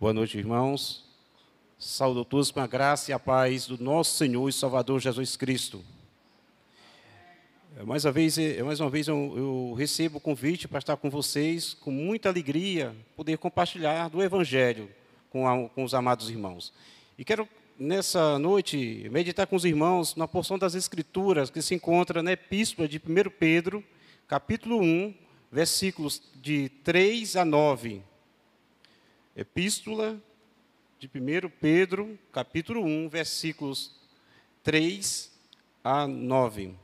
Boa noite, irmãos. Saúdo todos com a graça e a paz do nosso Senhor e Salvador Jesus Cristo. É, mais uma vez, é, mais uma vez eu, eu recebo o convite para estar com vocês, com muita alegria, poder compartilhar do Evangelho com, a, com os amados irmãos. E quero, nessa noite, meditar com os irmãos na porção das Escrituras que se encontra na Epístola de 1 Pedro, capítulo 1, versículos de 3 a 9. Epístola de 1 Pedro, capítulo 1, versículos 3 a 9.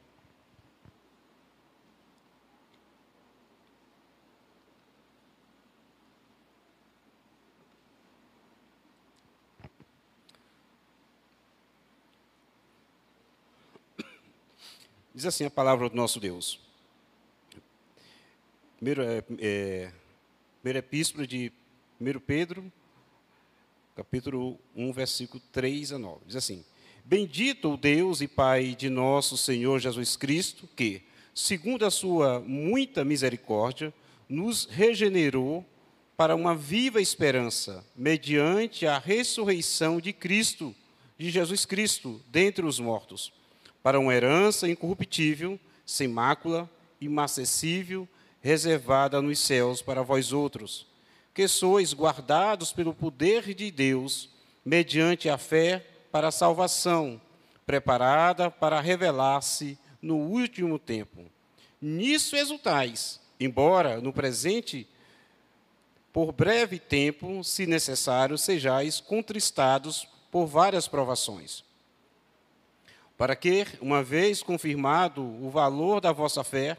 Diz assim a palavra do nosso Deus. Primeiro, é, é, primeira epístola de 1 Pedro, capítulo 1, versículo 3 a 9. Diz assim: Bendito o Deus e Pai de nosso Senhor Jesus Cristo, que, segundo a sua muita misericórdia, nos regenerou para uma viva esperança, mediante a ressurreição de Cristo, de Jesus Cristo, dentre os mortos, para uma herança incorruptível, sem mácula, imacessível, reservada nos céus para vós outros que sois guardados pelo poder de Deus, mediante a fé para a salvação, preparada para revelar-se no último tempo. Nisso exultais, embora no presente, por breve tempo, se necessário, sejais contristados por várias provações. Para que, uma vez confirmado o valor da vossa fé,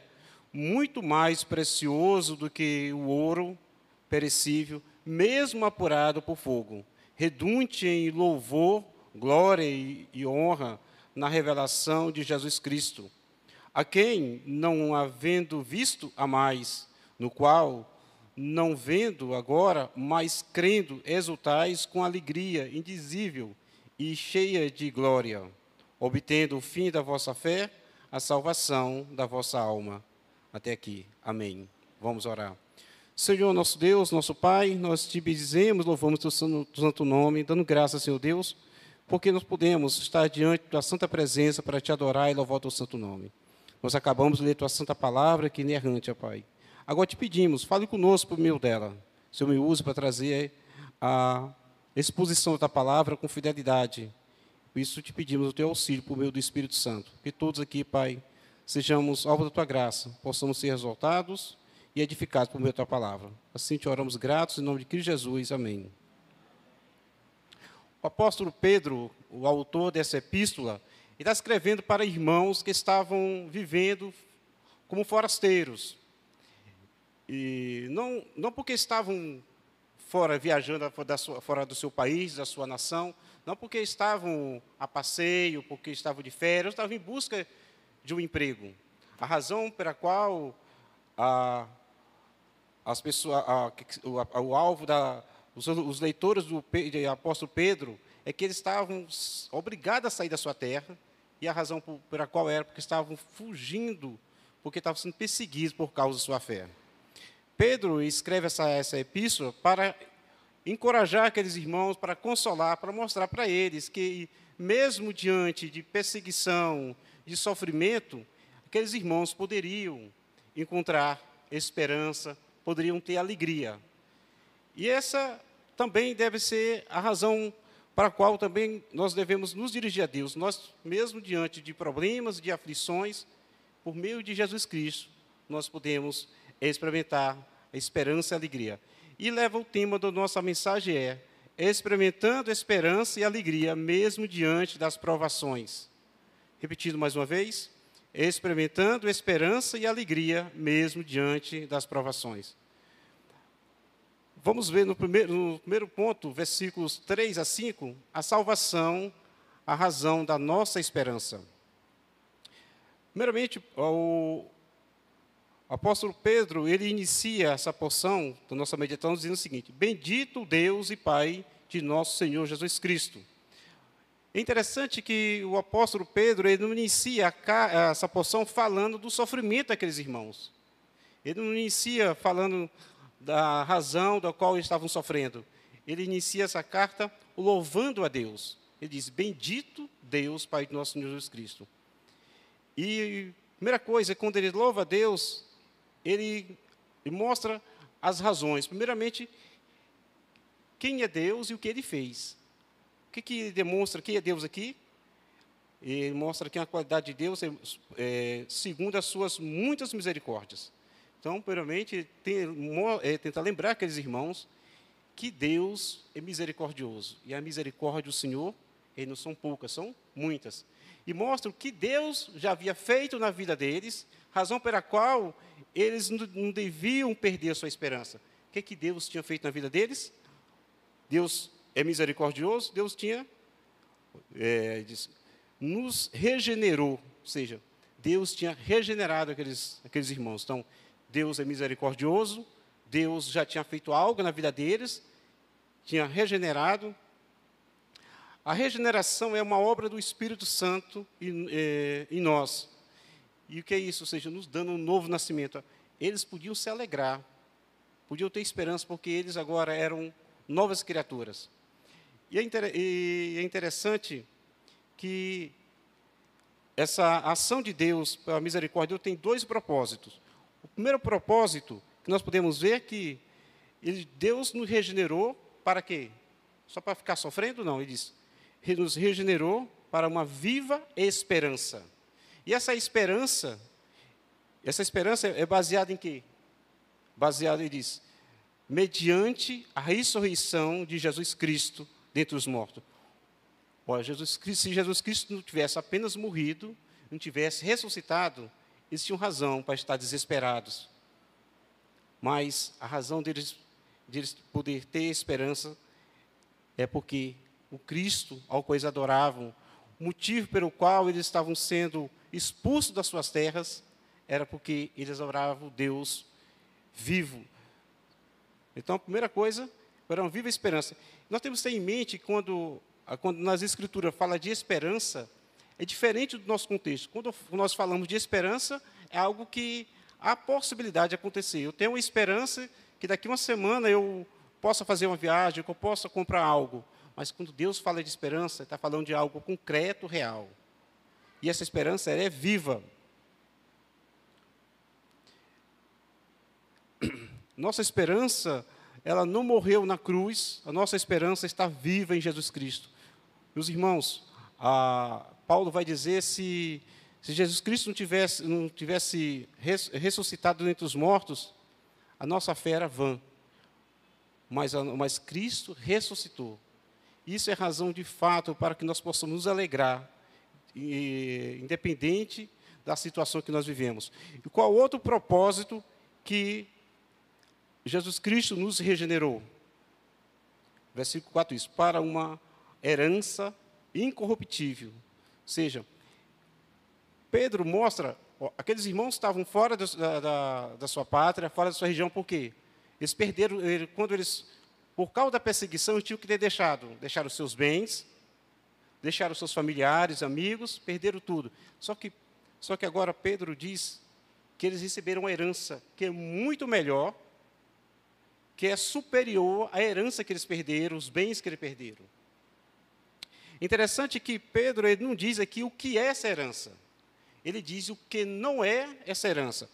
muito mais precioso do que o ouro, perecível, mesmo apurado por fogo, redunte em louvor, glória e honra na revelação de Jesus Cristo, a quem, não havendo visto a mais, no qual, não vendo agora, mas crendo, exultais com alegria indizível e cheia de glória, obtendo o fim da vossa fé, a salvação da vossa alma. Até aqui. Amém. Vamos orar. Senhor, nosso Deus, nosso Pai, nós te bendizemos, louvamos teu santo nome, dando graças, Senhor Deus, porque nós podemos estar diante da santa presença para te adorar e louvar teu santo nome. Nós acabamos de ler tua santa palavra, que inerrante, ó Pai. Agora te pedimos, fale conosco por meio dela. Senhor, me use para trazer a exposição da palavra com fidelidade. Por isso te pedimos o teu auxílio por meio do Espírito Santo. Que todos aqui, Pai, sejamos alvo da tua graça, possamos ser exaltados e edificados por meio da tua palavra. Assim te oramos gratos em nome de Cristo Jesus. Amém. O apóstolo Pedro, o autor dessa epístola, está escrevendo para irmãos que estavam vivendo como forasteiros. E não, não porque estavam fora, viajando fora do seu país, da sua nação, não porque estavam a passeio, porque estavam de férias, estavam em busca de um emprego. A razão pela qual a, as pessoas, a, o, o, alvo da os, os leitores do, do apóstolo Pedro é que eles estavam obrigados a sair da sua terra e a razão por, pela qual era porque estavam fugindo, porque estavam sendo perseguidos por causa da sua fé. Pedro escreve essa, essa epístola para encorajar aqueles irmãos, para consolar, para mostrar para eles que, mesmo diante de perseguição, de sofrimento, aqueles irmãos poderiam encontrar esperança, poderiam ter alegria. E essa também deve ser a razão para a qual também nós devemos nos dirigir a Deus. Nós, mesmo diante de problemas, de aflições, por meio de Jesus Cristo, nós podemos experimentar a esperança e a alegria. E leva o tema da nossa mensagem é experimentando esperança e alegria mesmo diante das provações. Repetindo mais uma vez, experimentando esperança e alegria mesmo diante das provações. Vamos ver no primeiro, no primeiro ponto, versículos 3 a 5, a salvação, a razão da nossa esperança. Primeiramente, o apóstolo Pedro, ele inicia essa porção da nossa meditação dizendo o seguinte: Bendito Deus e Pai de nosso Senhor Jesus Cristo é interessante que o apóstolo Pedro ele não inicia essa porção falando do sofrimento daqueles irmãos. Ele não inicia falando da razão da qual estavam sofrendo. ele inicia essa carta louvando a Deus. Ele diz: Bendito Deus, Pai de nosso Senhor Jesus Cristo. E primeira coisa, quando ele louva a Deus, ele mostra as razões. Primeiramente, quem é Deus e o que ele fez. O que, que demonstra quem é Deus aqui? Ele mostra que a qualidade de Deus é, é segundo as suas muitas misericórdias. Então, primeiramente, tem, é, tentar lembrar aqueles irmãos que Deus é misericordioso. E a misericórdia do Senhor, não são poucas, são muitas. E mostra o que Deus já havia feito na vida deles, razão pela qual eles não deviam perder a sua esperança. O que, que Deus tinha feito na vida deles? Deus é misericordioso, Deus tinha, é, diz, nos regenerou, ou seja, Deus tinha regenerado aqueles, aqueles irmãos. Então, Deus é misericordioso, Deus já tinha feito algo na vida deles, tinha regenerado. A regeneração é uma obra do Espírito Santo em, é, em nós. E o que é isso? Ou seja, nos dando um novo nascimento. Eles podiam se alegrar, podiam ter esperança, porque eles agora eram novas criaturas. E é, e é interessante que essa ação de Deus, pela misericórdia, tem dois propósitos. O primeiro propósito que nós podemos ver é que ele, Deus nos regenerou para quê? Só para ficar sofrendo? Não, ele diz, nos regenerou para uma viva esperança. E essa esperança, essa esperança é baseada em quê? Baseada, ele diz, mediante a ressurreição de Jesus Cristo dentre os mortos. Jesus Cristo, se Jesus Cristo não tivesse apenas morrido, não tivesse ressuscitado, eles tinham razão para estar desesperados. Mas a razão deles, deles poder ter esperança é porque o Cristo, ao qual eles adoravam, o motivo pelo qual eles estavam sendo expulsos das suas terras, era porque eles adoravam Deus vivo, então, a primeira coisa era uma viva esperança. Nós temos que ter em mente, quando, quando nas Escrituras fala de esperança, é diferente do nosso contexto. Quando nós falamos de esperança, é algo que há possibilidade de acontecer. Eu tenho uma esperança que daqui uma semana eu possa fazer uma viagem, que eu possa comprar algo. Mas quando Deus fala de esperança, está falando de algo concreto, real. E essa esperança é viva. Nossa esperança, ela não morreu na cruz, a nossa esperança está viva em Jesus Cristo. Meus irmãos, Paulo vai dizer se, se Jesus Cristo não tivesse, não tivesse ressuscitado entre os mortos, a nossa fé era vã. Mas, mas Cristo ressuscitou. Isso é razão de fato para que nós possamos nos alegrar, independente da situação que nós vivemos. E qual outro propósito que Jesus Cristo nos regenerou. Versículo 4 isso, para uma herança incorruptível. Ou seja, Pedro mostra, ó, aqueles irmãos estavam fora da, da, da, sua pátria, fora da sua região, por quê? Eles perderam, quando eles, por causa da perseguição, tinham que ter deixado, deixaram seus bens, deixaram seus familiares, amigos, perderam tudo. Só que, só que agora Pedro diz que eles receberam uma herança que é muito melhor que é superior à herança que eles perderam, os bens que eles perderam. Interessante que Pedro ele não diz aqui o que é essa herança. Ele diz o que não é essa herança.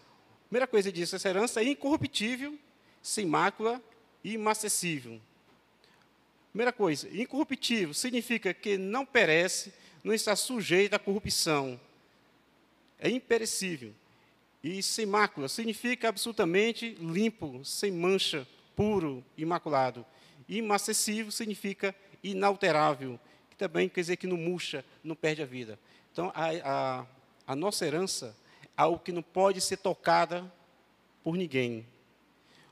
primeira coisa ele diz, essa herança é incorruptível, sem mácula e inacessível. Primeira coisa, incorruptível significa que não perece, não está sujeito à corrupção. É imperecível. E sem mácula significa absolutamente limpo, sem mancha puro, imaculado. Inacessível significa inalterável, que também quer dizer que não murcha, não perde a vida. Então, a, a, a nossa herança é algo que não pode ser tocada por ninguém.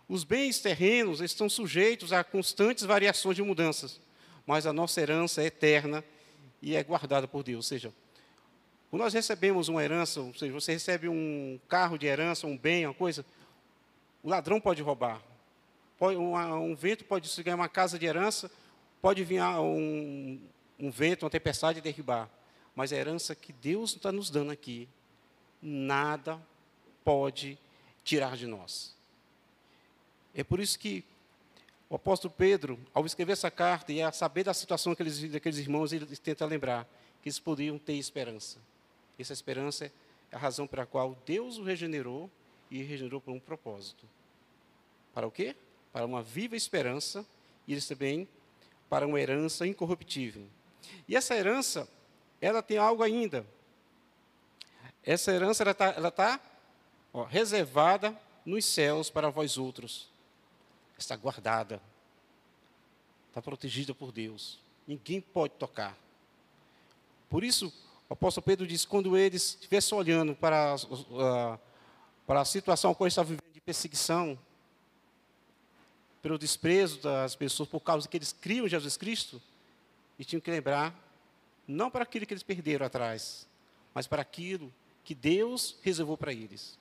Os bens terrenos estão sujeitos a constantes variações de mudanças, mas a nossa herança é eterna e é guardada por Deus. Ou seja, quando nós recebemos uma herança, ou seja, você recebe um carro de herança, um bem, uma coisa, o ladrão pode roubar, pode, um, vento pode ganhar uma casa de herança, pode vir um, um vento, uma tempestade e derribar. Mas a herança que Deus está nos dando aqui, nada pode tirar de nós. É por isso que O apóstolo Pedro, ao escrever essa carta e a saber da situação daqueles, daqueles irmãos, ele tenta lembrar que eles poderiam ter esperança. Essa esperança é a razão pela qual Deus o regenerou e regenerou por um propósito. Para o quê? Para uma viva esperança e eles também para uma herança incorruptível. E essa herança, ela tem algo ainda. Essa herança ela está tá, ó, reservada nos céus para vós outros. Está guardada. Está protegida por Deus. Ninguém pode tocar. Por isso, o apóstolo Pedro diz: quando eles estivessem olhando para a, para a situação que eles estavam vivendo de perseguição, pelo desprezo das pessoas por causa que eles criam Jesus Cristo, e tinham que lembrar, não para aquilo que eles perderam atrás, mas para aquilo que Deus reservou para eles.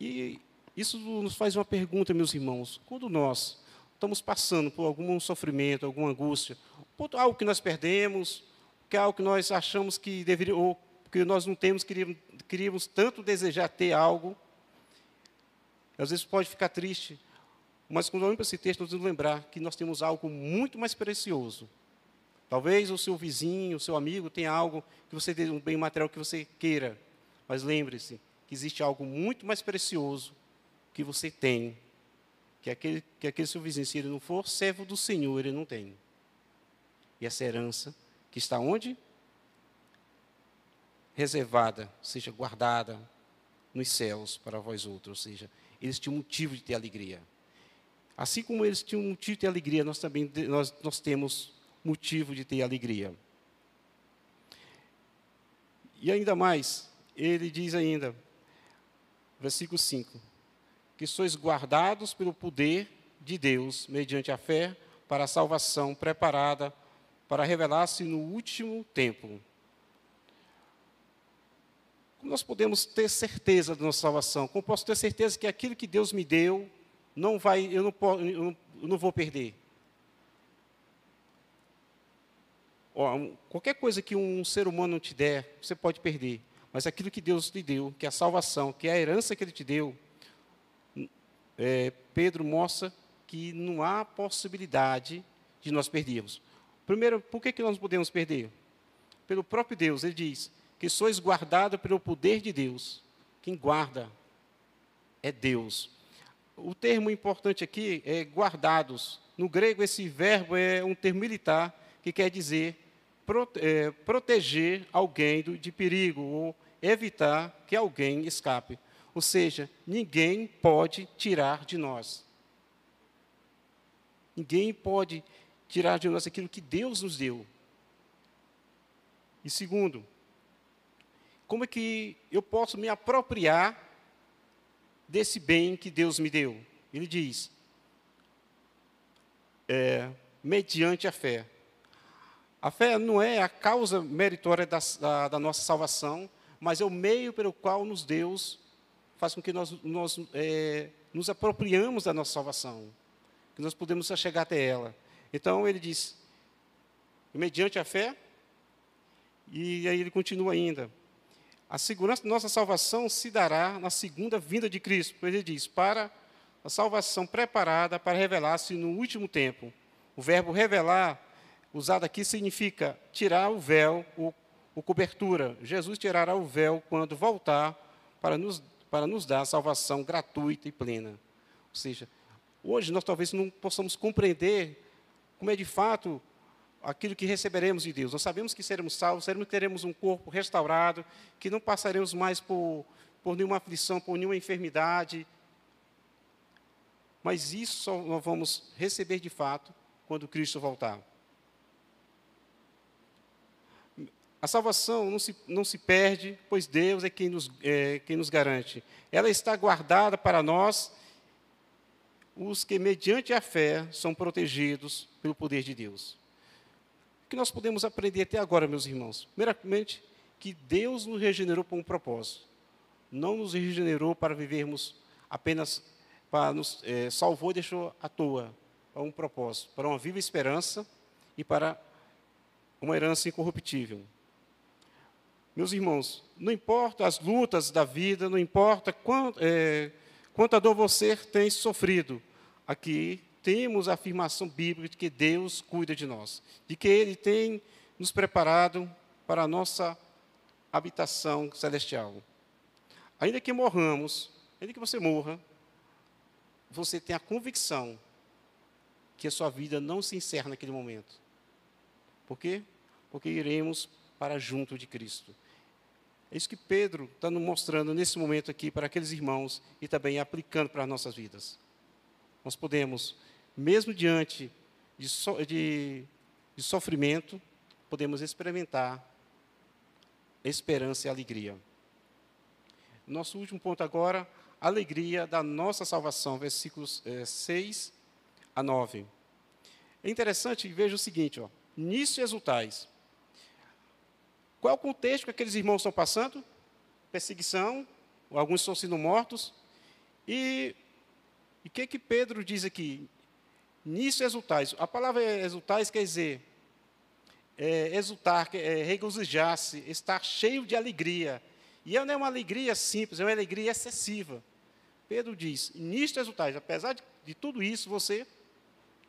E isso nos faz uma pergunta, meus irmãos: quando nós estamos passando por algum sofrimento, alguma angústia, por algo que nós perdemos, que é algo que nós achamos que deveria, ou que nós não temos, queríamos, queríamos tanto desejar ter algo, às vezes pode ficar triste, mas quando olhamos para esse texto, nós temos que lembrar que nós temos algo muito mais precioso. Talvez o seu vizinho, o seu amigo tenha algo que você tem um bem material que você queira, mas lembre-se que existe algo muito mais precioso que você tem, que aquele, que aquele seu vizinho, se ele não for servo do Senhor, ele não tem. E essa herança que está onde? Reservada, seja guardada nos céus para vós outros, ou seja, eles tinham motivo de ter alegria. Assim como eles tinham motivo de ter alegria, nós também nós, nós temos motivo de ter alegria. E ainda mais, ele diz ainda, versículo 5, que sois guardados pelo poder de Deus, mediante a fé, para a salvação preparada para revelar-se no último tempo. Como nós podemos ter certeza da nossa salvação? Como posso ter certeza que aquilo que Deus me deu não vai, eu não, não, eu não vou perder. Ó, qualquer coisa que um ser humano te der, você pode perder. Mas aquilo que Deus te deu, que é a salvação, que é a herança que Ele te deu, é, Pedro mostra que não há possibilidade de nós perdermos. Primeiro, por que, que nós podemos perder? Pelo próprio Deus. Ele diz que sois guardados pelo poder de Deus. Quem guarda é Deus. O termo importante aqui é guardados. No grego, esse verbo é um termo militar que quer dizer prote é, proteger alguém do, de perigo ou evitar que alguém escape. Ou seja, ninguém pode tirar de nós. Ninguém pode tirar de nós aquilo que Deus nos deu. E segundo, como é que eu posso me apropriar desse bem que Deus me deu. Ele diz, é, mediante a fé. A fé não é a causa meritória da, da, da, nossa salvação, mas é o meio pelo qual nos Deus faz com que nós, nós é, nos apropriamos da nossa salvação, que nós podemos chegar até ela. Então ele diz, mediante a fé, e aí ele continua ainda, a segurança da nossa salvação se dará na segunda vinda de Cristo. Ele diz: para a salvação preparada para revelar-se no último tempo. O verbo revelar, usado aqui, significa tirar o véu, o, o cobertura. Jesus tirará o véu quando voltar para nos, para nos dar a salvação gratuita e plena. Ou seja, hoje nós talvez não possamos compreender como é de fato aquilo que receberemos de Deus. Nós sabemos que seremos salvos, sabemos que teremos um corpo restaurado, que não passaremos mais por, por nenhuma aflição, por nenhuma enfermidade. Mas isso só nós vamos receber de fato quando Cristo voltar. A salvação não se, não se perde, pois Deus é quem nos, é quem nos garante. Ela está guardada para nós, os que, mediante a fé, são protegidos pelo poder de Deus que nós podemos aprender até agora, meus irmãos? Primeiramente, que Deus nos regenerou por um propósito. Não nos regenerou para vivermos apenas, para nos é, salvou e deixou à toa, para um propósito, para uma viva esperança e para uma herança incorruptível. Meus irmãos, não importa as lutas da vida, não importa quanto, é, quanta dor você tem sofrido, aqui temos a afirmação bíblica de que Deus cuida de nós, de que Ele tem nos preparado para a nossa habitação celestial. Ainda que morramos, ainda que você morra, você tem a convicção que a sua vida não se encerra naquele momento. Por quê? Porque iremos para junto de Cristo. É isso que Pedro está nos mostrando nesse momento aqui para aqueles irmãos e também aplicando para as nossas vidas. Nós podemos, mesmo diante de, so, de, de sofrimento, podemos experimentar esperança e alegria. Nosso último ponto agora, alegria da nossa salvação, versículos é, 6 a 9. É interessante, veja o seguinte, ó, nisso exultais. Qual é o contexto que aqueles irmãos estão passando? Perseguição, alguns estão sendo mortos. E o que que Pedro diz aqui? Nisso exultais. A palavra exultais quer dizer é, exultar, é, regozijar-se, estar cheio de alegria. E não é uma alegria simples, é uma alegria excessiva. Pedro diz: nisto exultais, apesar de, de tudo isso, você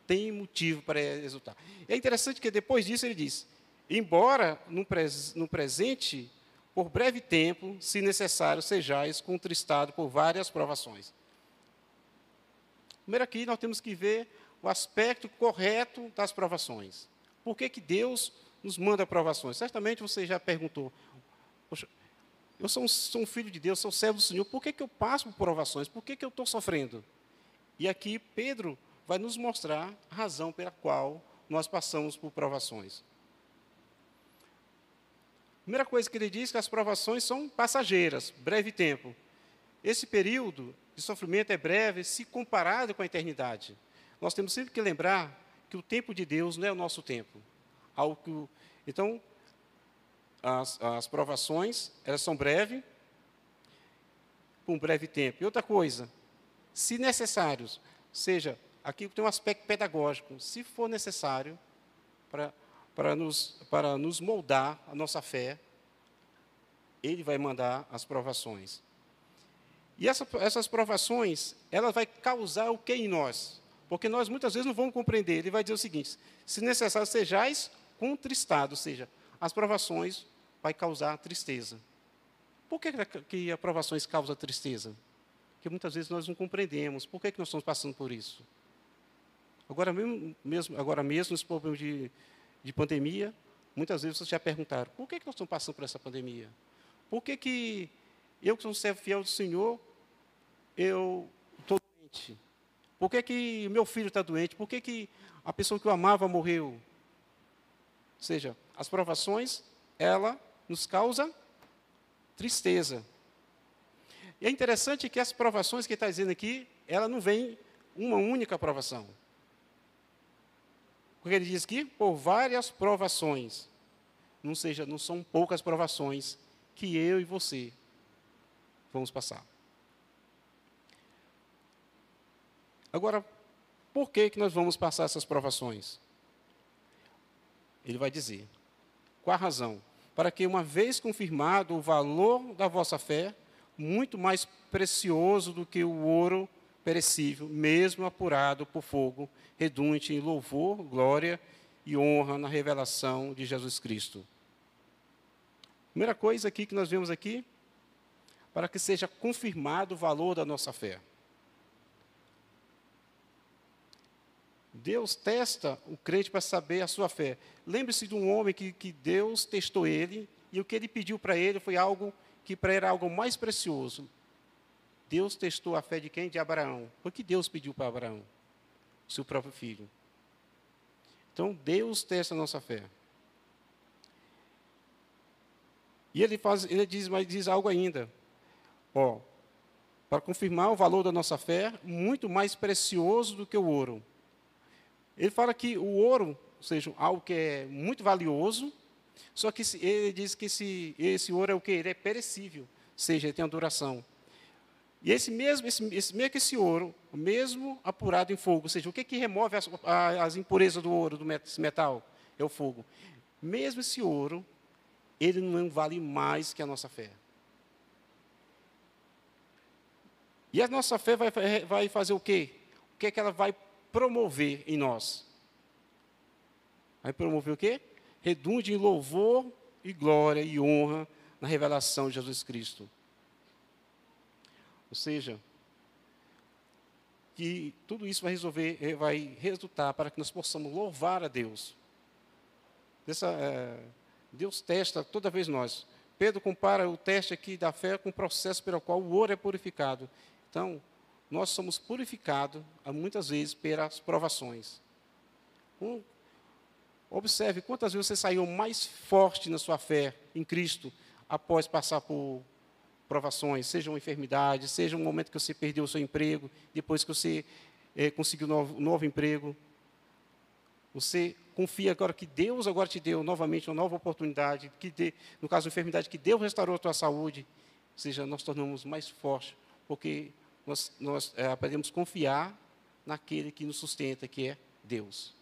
tem motivo para exultar. É interessante que depois disso ele diz: embora no, pres, no presente, por breve tempo, se necessário, sejais contristado por várias provações. Primeiro aqui nós temos que ver o aspecto correto das provações. Por que, que Deus nos manda provações? Certamente você já perguntou, eu sou um, sou um, filho de Deus, sou servo do Senhor, por que, que eu passo por provações? Por que, que eu estou sofrendo? E aqui Pedro vai nos mostrar a razão pela qual nós passamos por provações. Primeira coisa que ele diz é que as provações são passageiras, breve tempo. Esse período de sofrimento é breve se comparado com a eternidade. Nós temos sempre que lembrar que o tempo de Deus não é o nosso tempo. Então, as, as provações, elas são breves, por um breve tempo. E outra coisa, se necessários, seja, aqui tem um aspecto pedagógico, se for necessário, para, para, nos, para nos moldar a nossa fé, ele vai mandar as provações. E essa, essas provações, ela vai causar o que em nós? Porque nós muitas vezes não vamos compreender. Ele vai dizer o seguinte: se necessário sejais contristados, ou seja, as provações vai causar tristeza. Por que, que as provações causam tristeza? Porque muitas vezes nós não compreendemos. Por que, que nós estamos passando por isso? Agora mesmo, mesmo agora mesmo nesse problema de, de pandemia, muitas vezes vocês já perguntaram, por que, que nós estamos passando por essa pandemia? Por que, que eu, que sou um servo fiel do Senhor, eu estou doente? Por que, que meu filho está doente? Por que, que a pessoa que eu amava morreu? Ou seja, as provações, ela nos causa tristeza. E é interessante que as provações que está dizendo aqui, ela não vem uma única provação. Porque ele diz aqui, por várias provações. Não seja, não são poucas provações que eu e você vamos passar. Agora, por que, que nós vamos passar essas provações? Ele vai dizer. Qual a razão? para que, uma vez confirmado o valor da vossa fé, muito mais precioso do que o ouro perecível, mesmo apurado por fogo, redunde em louvor, glória e honra na revelação de Jesus Cristo. Primeira coisa aqui que nós vemos aqui, para que seja confirmado o valor da nossa fé. Deus testa o crente para saber a sua fé. Lembre-se de um homem que, que Deus testou ele, e o que ele pediu para ele foi algo que para ele era algo mais precioso. Deus testou a fé de quem? De Abraão. O que Deus pediu para Abraão? O seu próprio filho. Então, Deus testa a nossa fé. E ele, faz, ele diz, mas diz algo ainda. Ó, para confirmar o valor da nossa fé, muito mais precioso do que o ouro ele fala que o ouro, ou seja, algo que é muito valioso, só que ele diz que esse, esse ouro é o que? Ele é perecível, ou seja, ele tem uma duração. E esse mesmo, esse, esse, mesmo que esse ouro, mesmo apurado em fogo, ou seja, o que, que remove as, as impurezas do ouro, do metal? É o fogo. Mesmo esse ouro, ele não vale mais que a nossa fé. E a nossa fé vai, vai fazer o quê? O que, é que ela vai promover em nós. Vai promover o quê? Redunde em louvor e glória e honra na revelação de Jesus Cristo. Ou seja, que tudo isso vai resolver, eh, vai resultar para que nós possamos louvar a Deus. É, Deus testa toda vez nós. Pedro compara o teste aqui da fé com o processo pelo qual o ouro é purificado. Então, nós somos purificados, muitas vezes, pelas provações. Um, observe quantas vezes você saiu mais forte na sua fé em Cristo após passar por provações, seja uma enfermidade, seja um momento que você perdeu o seu emprego, depois que você é, conseguiu um novo, novo emprego. Você confia agora que Deus agora te deu novamente uma nova oportunidade, que de, no caso da enfermidade, que Deus restaurou a tua saúde. Ou seja, nós tornamos mais fortes, porque nós, nós é, aprendemos a confiar naquele que nos sustenta, que é Deus.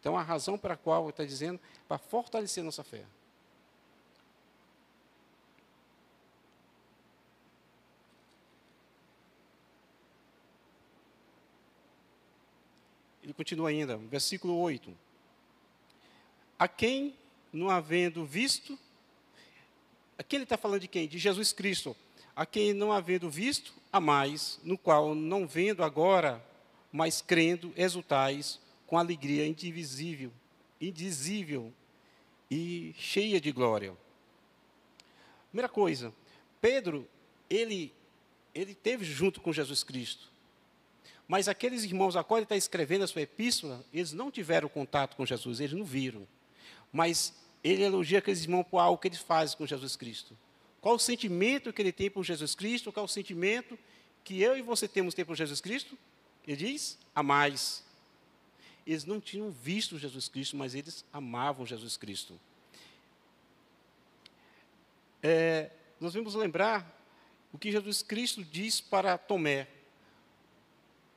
Então, a razão para a qual está dizendo, para fortalecer nossa fé. Ele continua ainda, versículo 8. A quem, não havendo visto, aqui ele está falando de quem? De Jesus Cristo. A quem não havendo visto, a mais, no qual, não vendo agora, mas crendo, exultais com alegria indivisível, indizível e cheia de glória. Primeira coisa, Pedro, ele, ele teve junto com Jesus Cristo. Mas aqueles irmãos a qual ele está escrevendo a sua epístola, eles não tiveram contato com Jesus, eles não viram. Mas ele elogia aqueles irmãos por algo que eles fazem com Jesus Cristo. Qual o sentimento que ele tem por Jesus Cristo? Qual o sentimento que eu e você temos por Jesus Cristo? Ele diz: a mais. Eles não tinham visto Jesus Cristo, mas eles amavam Jesus Cristo. É, nós vamos lembrar o que Jesus Cristo diz para Tomé.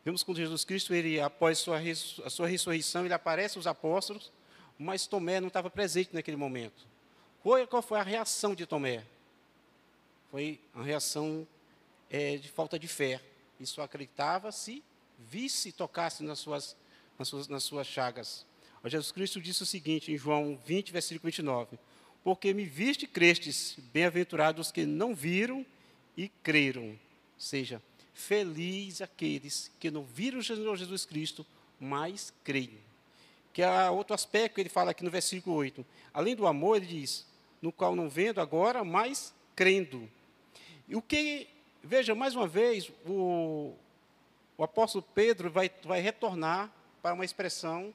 Vemos quando Jesus Cristo, ele, após sua, a sua ressurreição, ele aparece aos apóstolos, mas Tomé não estava presente naquele momento. Qual foi a reação de Tomé? Foi uma reação é, de falta de fé. Ele só acreditava se visse e tocasse nas suas, nas suas, nas suas chagas. Jesus Cristo disse o seguinte, em João 20, versículo 29. Porque me viste e crestes, bem-aventurados os que não viram e creram. Ou seja, Feliz aqueles que não viram Jesus Cristo, mas creem. Que é outro aspecto que ele fala aqui no versículo 8. Além do amor, ele diz, no qual não vendo agora, mas crendo. E o que, veja, mais uma vez, o, o apóstolo Pedro vai, vai retornar para uma expressão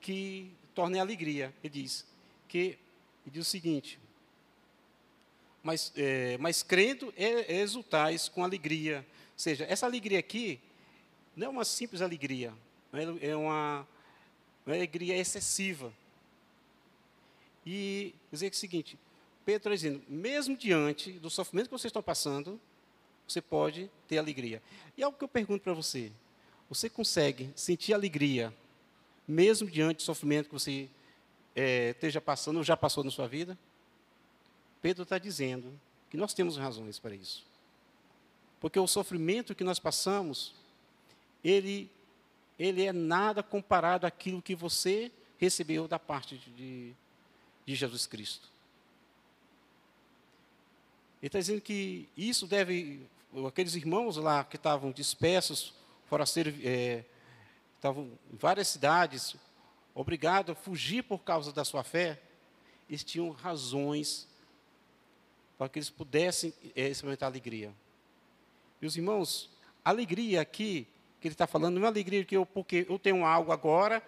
que torne alegria. Ele diz que ele diz o seguinte: mas, é, mas crendo é, exultais com alegria. Ou seja, essa alegria aqui não é uma simples alegria, é uma, uma alegria excessiva. E dizer o seguinte, Pedro está dizendo, mesmo diante do sofrimento que vocês estão passando, você pode ter alegria. E algo que eu pergunto para você, você consegue sentir alegria, mesmo diante do sofrimento que você é, esteja passando ou já passou na sua vida? Pedro está dizendo que nós temos razões para isso. Porque o sofrimento que nós passamos, ele, ele é nada comparado àquilo que você recebeu da parte de, de Jesus Cristo. Ele está dizendo que isso deve, aqueles irmãos lá que estavam dispersos, forasteiros, é, estavam em várias cidades, obrigados a fugir por causa da sua fé, eles tinham razões para que eles pudessem é, experimentar alegria. E os irmãos, alegria aqui, que ele está falando, não é alegria que eu, porque eu tenho algo agora,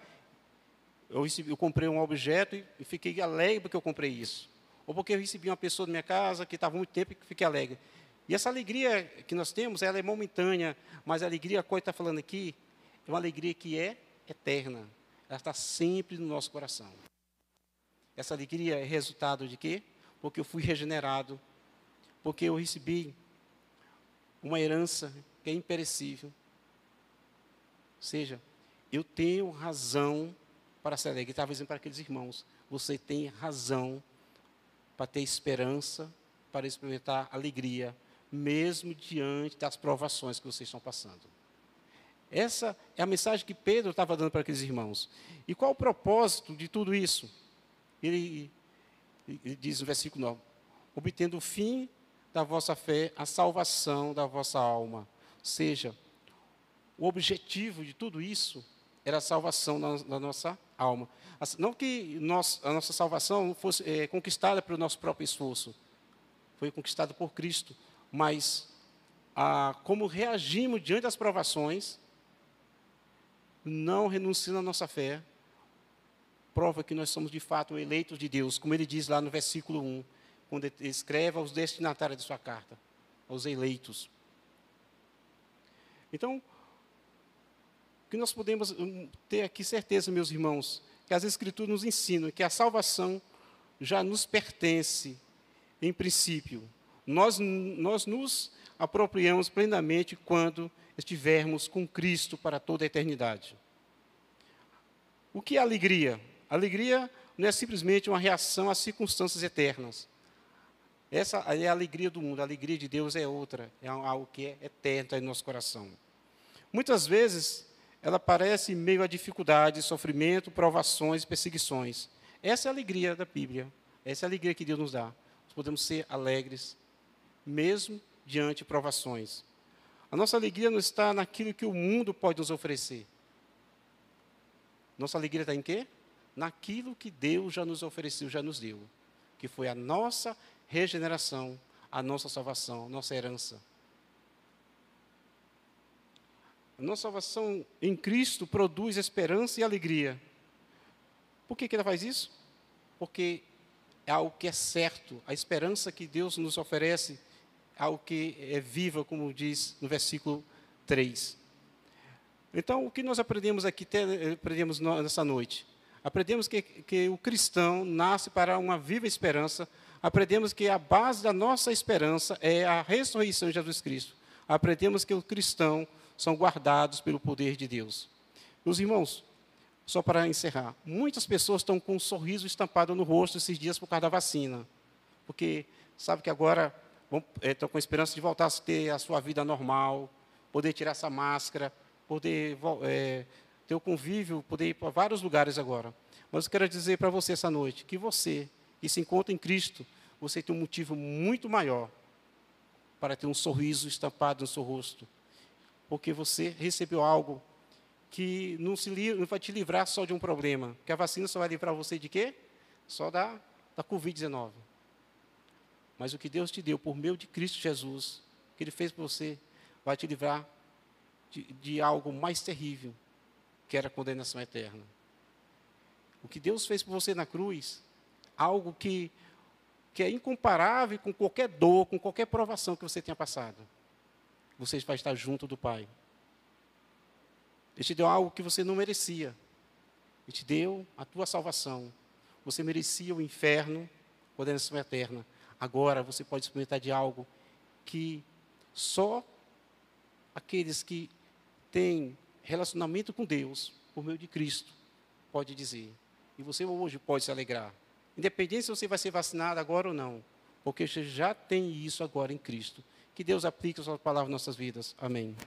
eu, eu comprei um objeto e, e fiquei alegre porque eu comprei isso. Ou porque eu recebi uma pessoa da minha casa que estava muito tempo e fiquei alegre. E essa alegria que nós temos, ela é momentânea, mas a alegria que ele está falando aqui é uma alegria que é eterna. Ela está sempre no nosso coração. Essa alegria é resultado de quê? porque eu fui regenerado, porque eu recebi uma herança que é imperecível. Ou seja, eu tenho razão para ser alegre. Estava dizendo para aqueles irmãos: você tem razão para ter esperança, para experimentar alegria, mesmo diante das provações que vocês estão passando. Essa é a mensagem que Pedro estava dando para aqueles irmãos. E qual o propósito de tudo isso? Ele, ele diz no versículo 9: obtendo o fim da vossa fé, a salvação da vossa alma. Ou seja, o objetivo de tudo isso era a salvação da, da nossa alma. Não que nós, a nossa salvação fosse é, conquistada pelo nosso próprio esforço, foi conquistada por Cristo, mas a, como reagimos diante das provações, não renunciando à nossa fé, prova que nós somos de fato eleitos de Deus, como ele diz lá no versículo 1, quando ele escreve aos destinatários de sua carta, aos eleitos. Então, o que nós podemos hum, ter aqui certeza, meus irmãos, que as Escrituras nos ensinam que a salvação já nos pertence, em princípio. Nós, nós nos apropriamos plenamente quando estivermos com Cristo para toda a eternidade. O que é alegria? Alegria não é simplesmente uma reação às circunstâncias eternas. Essa é a alegria do mundo, a alegria de Deus é outra, é algo que é eterno em nosso coração. Muitas vezes, ela aparece em meio a dificuldades, sofrimento, provações, perseguições. Essa é a alegria da Bíblia, essa é a alegria que Deus nos dá. Nós podemos ser alegres, mesmo diante de provações. A nossa alegria não está naquilo que o mundo pode nos oferecer. Nossa alegria está em quê? Naquilo que Deus já nos ofereceu, já nos deu, que foi a nossa regeneração, a nossa salvação, a nossa herança. A nossa salvação em Cristo produz esperança e alegria. Por que, que ela faz isso? Porque é algo que é certo. A esperança que Deus nos oferece algo que é viva, como diz no versículo 3. Então, o que nós aprendemos aqui, aprendemos nessa noite? Aprendemos que, que o cristão nasce para uma viva esperança. Aprendemos que a base da nossa esperança é a ressurreição de Jesus Cristo. Aprendemos que o cristão são guardados pelo poder de Deus. Meus irmãos, só para encerrar, muitas pessoas estão com um sorriso estampado no rosto esses dias por causa da vacina. Porque sabe que agora estão com esperança de voltar a ter a sua vida normal, poder tirar essa máscara, poder é, ter o convívio, poder ir para vários lugares agora. Mas eu quero dizer para você essa noite que você, que se encontra em Cristo, você tem um motivo muito maior para ter um sorriso estampado no seu rosto. Porque você recebeu algo que não, se, não vai te livrar só de um problema. Que a vacina só vai livrar você de quê? Só da, da Covid-19. Mas o que Deus te deu por meio de Cristo Jesus, que Ele fez por você, vai te livrar de, de algo mais terrível, que era a condenação eterna. O que Deus fez por você na cruz, algo que, que é incomparável com qualquer dor, com qualquer provação que você tenha passado. Você vai estar junto do Pai. Ele te deu algo que você não merecia. Ele te deu a tua salvação. Você merecia o inferno, condenação eterna. Agora você pode experimentar de algo que só aqueles que têm relacionamento com Deus, por meio de Cristo, pode dizer. E você hoje pode se alegrar. Independente se você vai ser vacinado agora ou não. Porque você já tem isso agora em Cristo. Que Deus aplique a sua palavra em nossas vidas. Amém.